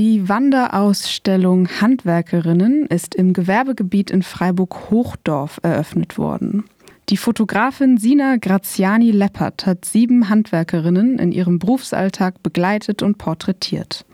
Die Wanderausstellung Handwerkerinnen ist im Gewerbegebiet in Freiburg-Hochdorf eröffnet worden. Die Fotografin Sina Graziani Leppert hat sieben Handwerkerinnen in ihrem Berufsalltag begleitet und porträtiert.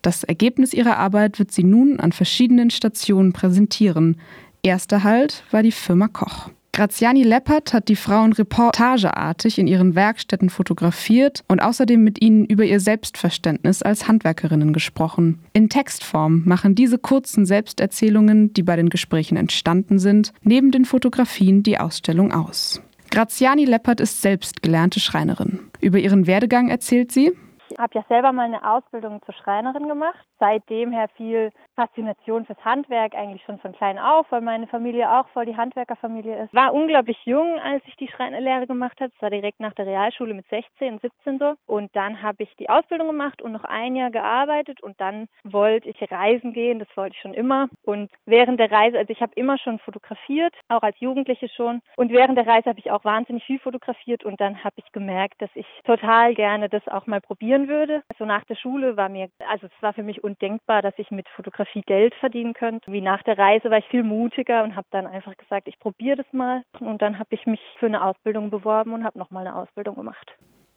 Das Ergebnis ihrer Arbeit wird sie nun an verschiedenen Stationen präsentieren. Erster Halt war die Firma Koch. Graziani Leppert hat die Frauen reportageartig in ihren Werkstätten fotografiert und außerdem mit ihnen über ihr Selbstverständnis als Handwerkerinnen gesprochen. In Textform machen diese kurzen Selbsterzählungen, die bei den Gesprächen entstanden sind, neben den Fotografien die Ausstellung aus. Graziani Leppert ist selbst gelernte Schreinerin. Über ihren Werdegang erzählt sie, ich habe ja selber mal eine Ausbildung zur Schreinerin gemacht. Seitdem her viel Faszination fürs Handwerk, eigentlich schon von klein auf, weil meine Familie auch voll die Handwerkerfamilie ist. War unglaublich jung, als ich die Schreinerlehre gemacht habe. Es war direkt nach der Realschule mit 16, 17 so. Und dann habe ich die Ausbildung gemacht und noch ein Jahr gearbeitet und dann wollte ich reisen gehen. Das wollte ich schon immer. Und während der Reise, also ich habe immer schon fotografiert, auch als Jugendliche schon. Und während der Reise habe ich auch wahnsinnig viel fotografiert und dann habe ich gemerkt, dass ich total gerne das auch mal probieren würde. Also nach der Schule war mir, also es war für mich undenkbar, dass ich mit Fotografie Geld verdienen könnte. Wie nach der Reise war ich viel mutiger und habe dann einfach gesagt, ich probiere das mal. Und dann habe ich mich für eine Ausbildung beworben und habe nochmal eine Ausbildung gemacht.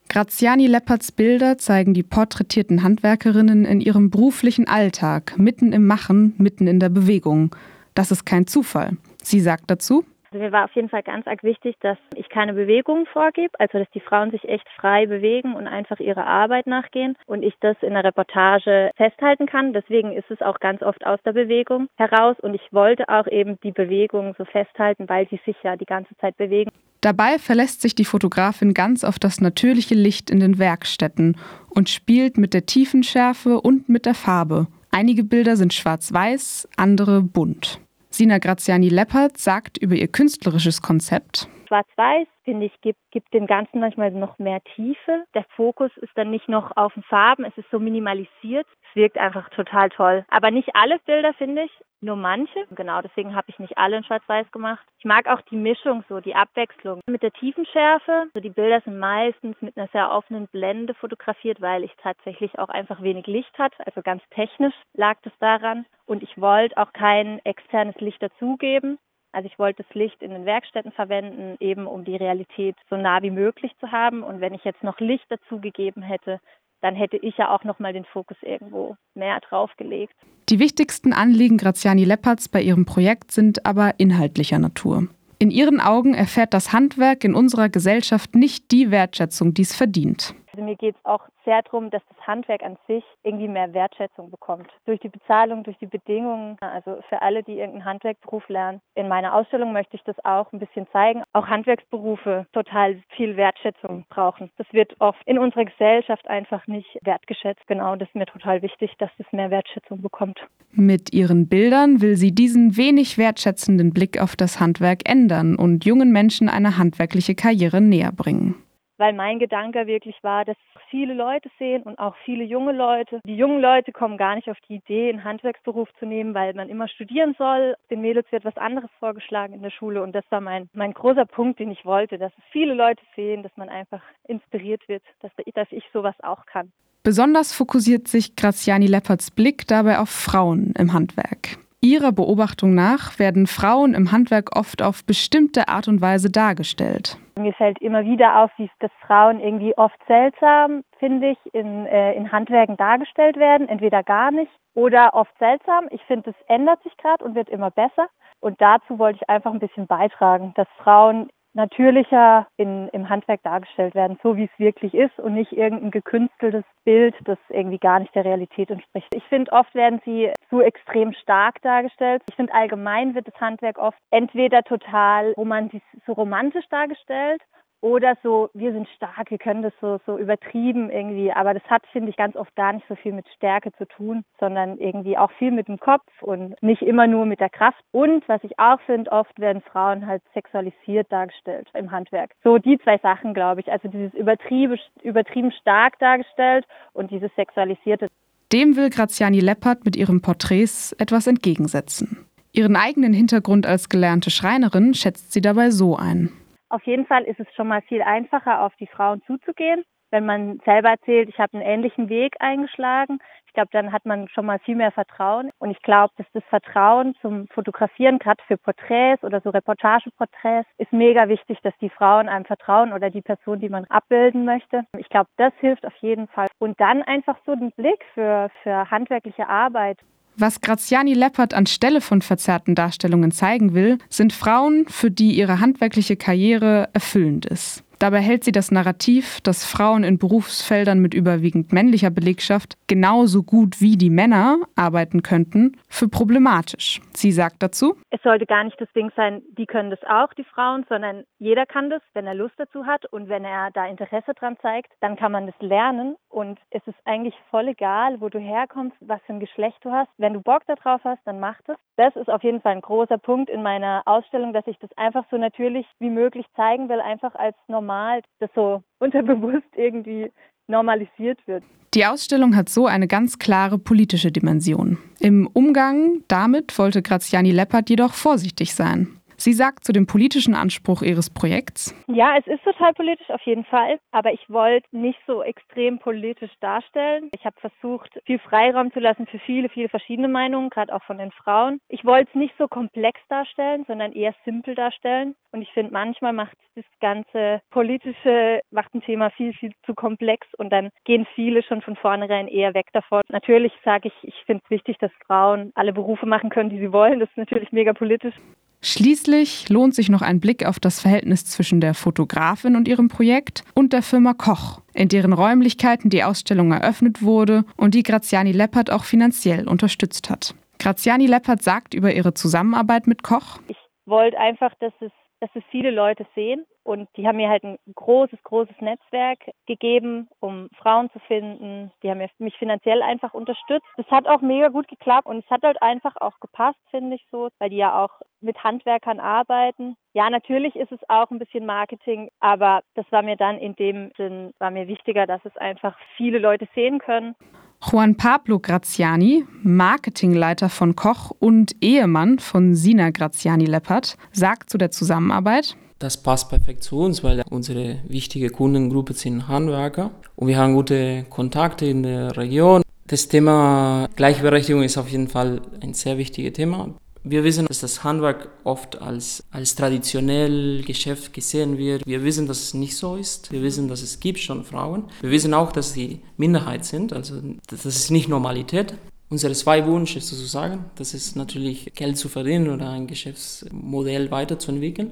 Graziani Lepperts Bilder zeigen die porträtierten Handwerkerinnen in ihrem beruflichen Alltag, mitten im Machen, mitten in der Bewegung. Das ist kein Zufall. Sie sagt dazu, mir war auf jeden Fall ganz arg wichtig, dass ich keine Bewegung vorgebe, also dass die Frauen sich echt frei bewegen und einfach ihrer Arbeit nachgehen und ich das in der Reportage festhalten kann. Deswegen ist es auch ganz oft aus der Bewegung heraus und ich wollte auch eben die Bewegung so festhalten, weil sie sich ja die ganze Zeit bewegen. Dabei verlässt sich die Fotografin ganz auf das natürliche Licht in den Werkstätten und spielt mit der Tiefenschärfe und mit der Farbe. Einige Bilder sind schwarz-weiß, andere bunt. Sina Graziani Leppert sagt über ihr künstlerisches Konzept. Schwarz-Weiß, finde ich, gibt, gibt dem Ganzen manchmal noch mehr Tiefe. Der Fokus ist dann nicht noch auf den Farben, es ist so minimalisiert. Es wirkt einfach total toll. Aber nicht alle Bilder, finde ich, nur manche. Genau, deswegen habe ich nicht alle in Schwarz-Weiß gemacht. Ich mag auch die Mischung so, die Abwechslung mit der Tiefenschärfe. Also die Bilder sind meistens mit einer sehr offenen Blende fotografiert, weil ich tatsächlich auch einfach wenig Licht hatte. Also ganz technisch lag das daran. Und ich wollte auch kein externes Licht dazugeben. Also ich wollte das Licht in den Werkstätten verwenden, eben um die Realität so nah wie möglich zu haben. Und wenn ich jetzt noch Licht dazugegeben hätte, dann hätte ich ja auch noch mal den Fokus irgendwo mehr draufgelegt. Die wichtigsten Anliegen Graziani Lepperts bei ihrem Projekt sind aber inhaltlicher Natur. In ihren Augen erfährt das Handwerk in unserer Gesellschaft nicht die Wertschätzung, die es verdient. Mir geht es auch sehr darum, dass das Handwerk an sich irgendwie mehr Wertschätzung bekommt. Durch die Bezahlung, durch die Bedingungen. Also für alle, die irgendeinen Handwerksberuf lernen. In meiner Ausstellung möchte ich das auch ein bisschen zeigen. Auch Handwerksberufe total viel Wertschätzung brauchen. Das wird oft in unserer Gesellschaft einfach nicht wertgeschätzt. Genau, das ist mir total wichtig, dass das mehr Wertschätzung bekommt. Mit ihren Bildern will sie diesen wenig wertschätzenden Blick auf das Handwerk ändern und jungen Menschen eine handwerkliche Karriere näher bringen weil mein Gedanke wirklich war, dass viele Leute sehen und auch viele junge Leute. Die jungen Leute kommen gar nicht auf die Idee, einen Handwerksberuf zu nehmen, weil man immer studieren soll. Den Mädels wird was anderes vorgeschlagen in der Schule und das war mein, mein großer Punkt, den ich wollte, dass es viele Leute sehen, dass man einfach inspiriert wird, dass, dass ich sowas auch kann. Besonders fokussiert sich Graziani Lepperts Blick dabei auf Frauen im Handwerk. Ihrer Beobachtung nach werden Frauen im Handwerk oft auf bestimmte Art und Weise dargestellt. Mir fällt immer wieder auf, dass Frauen irgendwie oft seltsam, finde ich, in, äh, in Handwerken dargestellt werden. Entweder gar nicht oder oft seltsam. Ich finde, es ändert sich gerade und wird immer besser. Und dazu wollte ich einfach ein bisschen beitragen, dass Frauen natürlicher in, im Handwerk dargestellt werden, so wie es wirklich ist und nicht irgendein gekünsteltes Bild, das irgendwie gar nicht der Realität entspricht. Ich finde, oft werden sie zu extrem stark dargestellt. Ich finde, allgemein wird das Handwerk oft entweder total romantisch, so romantisch dargestellt oder so, wir sind stark, wir können das so, so übertrieben irgendwie. Aber das hat, finde ich, ganz oft gar nicht so viel mit Stärke zu tun, sondern irgendwie auch viel mit dem Kopf und nicht immer nur mit der Kraft. Und was ich auch finde, oft werden Frauen halt sexualisiert dargestellt im Handwerk. So die zwei Sachen, glaube ich. Also dieses übertrieben, übertrieben stark dargestellt und dieses sexualisierte. Dem will Graziani Leppert mit ihren Porträts etwas entgegensetzen. Ihren eigenen Hintergrund als gelernte Schreinerin schätzt sie dabei so ein. Auf jeden Fall ist es schon mal viel einfacher, auf die Frauen zuzugehen, wenn man selber erzählt, ich habe einen ähnlichen Weg eingeschlagen, ich glaube, dann hat man schon mal viel mehr Vertrauen. Und ich glaube, dass das Vertrauen zum Fotografieren, gerade für Porträts oder so Reportageporträts, ist mega wichtig, dass die Frauen einem vertrauen oder die Person, die man abbilden möchte. Ich glaube, das hilft auf jeden Fall. Und dann einfach so den Blick für, für handwerkliche Arbeit. Was Graziani Leppert anstelle von verzerrten Darstellungen zeigen will, sind Frauen, für die ihre handwerkliche Karriere erfüllend ist. Dabei hält sie das Narrativ, dass Frauen in Berufsfeldern mit überwiegend männlicher Belegschaft genauso gut wie die Männer arbeiten könnten, für problematisch. Sie sagt dazu, es sollte gar nicht das Ding sein, die können das auch, die Frauen, sondern jeder kann das, wenn er Lust dazu hat und wenn er da Interesse dran zeigt, dann kann man das lernen und es ist eigentlich voll egal, wo du herkommst, was für ein Geschlecht du hast. Wenn du Bock darauf hast, dann mach das. Das ist auf jeden Fall ein großer Punkt in meiner Ausstellung, dass ich das einfach so natürlich wie möglich zeigen will, einfach als normal normal, das so unterbewusst irgendwie normalisiert wird. Die Ausstellung hat so eine ganz klare politische Dimension. Im Umgang damit wollte Graziani Leppert jedoch vorsichtig sein. Sie sagt zu dem politischen Anspruch ihres Projekts. Ja, es ist total politisch auf jeden Fall, aber ich wollte nicht so extrem politisch darstellen. Ich habe versucht, viel Freiraum zu lassen für viele, viele verschiedene Meinungen, gerade auch von den Frauen. Ich wollte es nicht so komplex darstellen, sondern eher simpel darstellen. Und ich finde, manchmal macht das ganze politische, macht ein Thema viel, viel zu komplex und dann gehen viele schon von vornherein eher weg davon. Natürlich sage ich, ich finde es wichtig, dass Frauen alle Berufe machen können, die sie wollen. Das ist natürlich mega politisch. Schließlich lohnt sich noch ein Blick auf das Verhältnis zwischen der Fotografin und ihrem Projekt und der Firma Koch, in deren Räumlichkeiten die Ausstellung eröffnet wurde und die Graziani Leppert auch finanziell unterstützt hat. Graziani Leppert sagt über ihre Zusammenarbeit mit Koch. Ich wollte einfach, dass es dass es viele Leute sehen. Und die haben mir halt ein großes, großes Netzwerk gegeben, um Frauen zu finden. Die haben mich finanziell einfach unterstützt. Das hat auch mega gut geklappt und es hat halt einfach auch gepasst, finde ich so, weil die ja auch mit Handwerkern arbeiten. Ja, natürlich ist es auch ein bisschen Marketing, aber das war mir dann in dem Sinn, war mir wichtiger, dass es einfach viele Leute sehen können. Juan Pablo Graziani, Marketingleiter von Koch und Ehemann von Sina Graziani Leppert, sagt zu der Zusammenarbeit, das passt perfekt zu uns, weil unsere wichtige Kundengruppe sind Handwerker und wir haben gute Kontakte in der Region. Das Thema Gleichberechtigung ist auf jeden Fall ein sehr wichtiges Thema. Wir wissen, dass das Handwerk oft als, als traditionell Geschäft gesehen wird. Wir wissen, dass es nicht so ist. Wir wissen, dass es gibt schon Frauen. Wir wissen auch, dass sie Minderheit sind. Also das ist nicht Normalität. Unsere zwei Wunsch ist sozusagen, das ist natürlich Geld zu verdienen oder ein Geschäftsmodell weiterzuentwickeln.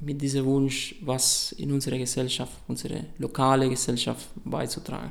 Mit diesem Wunsch, was in unserer Gesellschaft, unsere lokale Gesellschaft beizutragen.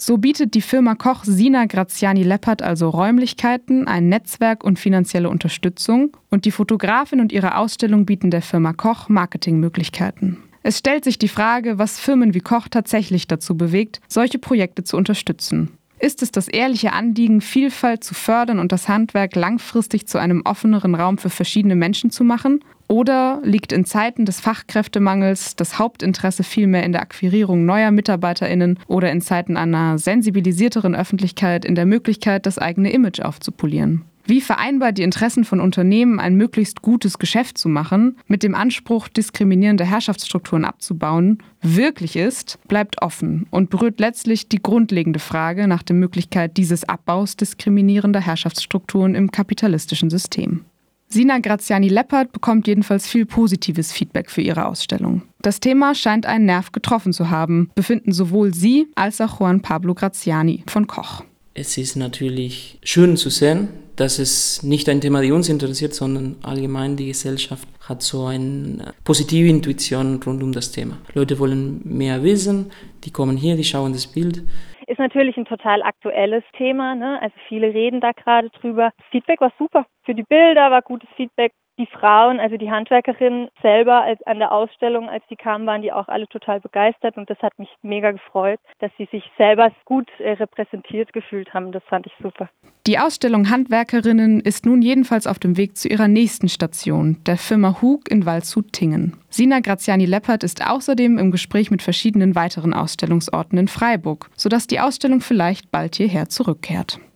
So bietet die Firma Koch Sina Graziani Leppert also Räumlichkeiten, ein Netzwerk und finanzielle Unterstützung und die Fotografin und ihre Ausstellung bieten der Firma Koch Marketingmöglichkeiten. Es stellt sich die Frage, was Firmen wie Koch tatsächlich dazu bewegt, solche Projekte zu unterstützen. Ist es das ehrliche Anliegen, Vielfalt zu fördern und das Handwerk langfristig zu einem offeneren Raum für verschiedene Menschen zu machen? Oder liegt in Zeiten des Fachkräftemangels das Hauptinteresse vielmehr in der Akquirierung neuer Mitarbeiterinnen oder in Zeiten einer sensibilisierteren Öffentlichkeit in der Möglichkeit, das eigene Image aufzupolieren? Wie vereinbar die Interessen von Unternehmen, ein möglichst gutes Geschäft zu machen, mit dem Anspruch, diskriminierende Herrschaftsstrukturen abzubauen, wirklich ist, bleibt offen und berührt letztlich die grundlegende Frage nach der Möglichkeit dieses Abbaus diskriminierender Herrschaftsstrukturen im kapitalistischen System. Sina Graziani Leppert bekommt jedenfalls viel positives Feedback für ihre Ausstellung. Das Thema scheint einen Nerv getroffen zu haben, befinden sowohl sie als auch Juan Pablo Graziani von Koch. Es ist natürlich schön zu sehen, dass es nicht ein Thema, das uns interessiert, sondern allgemein die Gesellschaft hat so eine positive Intuition rund um das Thema. Leute wollen mehr wissen, die kommen hier, die schauen das Bild. Ist natürlich ein total aktuelles Thema, ne? also viele reden da gerade drüber. Feedback war super. Für die Bilder war gutes Feedback die Frauen, also die Handwerkerinnen selber als an der Ausstellung, als die kamen, waren die auch alle total begeistert und das hat mich mega gefreut, dass sie sich selber gut äh, repräsentiert gefühlt haben. Das fand ich super. Die Ausstellung Handwerkerinnen ist nun jedenfalls auf dem Weg zu ihrer nächsten Station, der Firma Hug in Waldshut-Tingen. Sina Graziani-Leppert ist außerdem im Gespräch mit verschiedenen weiteren Ausstellungsorten in Freiburg, sodass die Ausstellung vielleicht bald hierher zurückkehrt.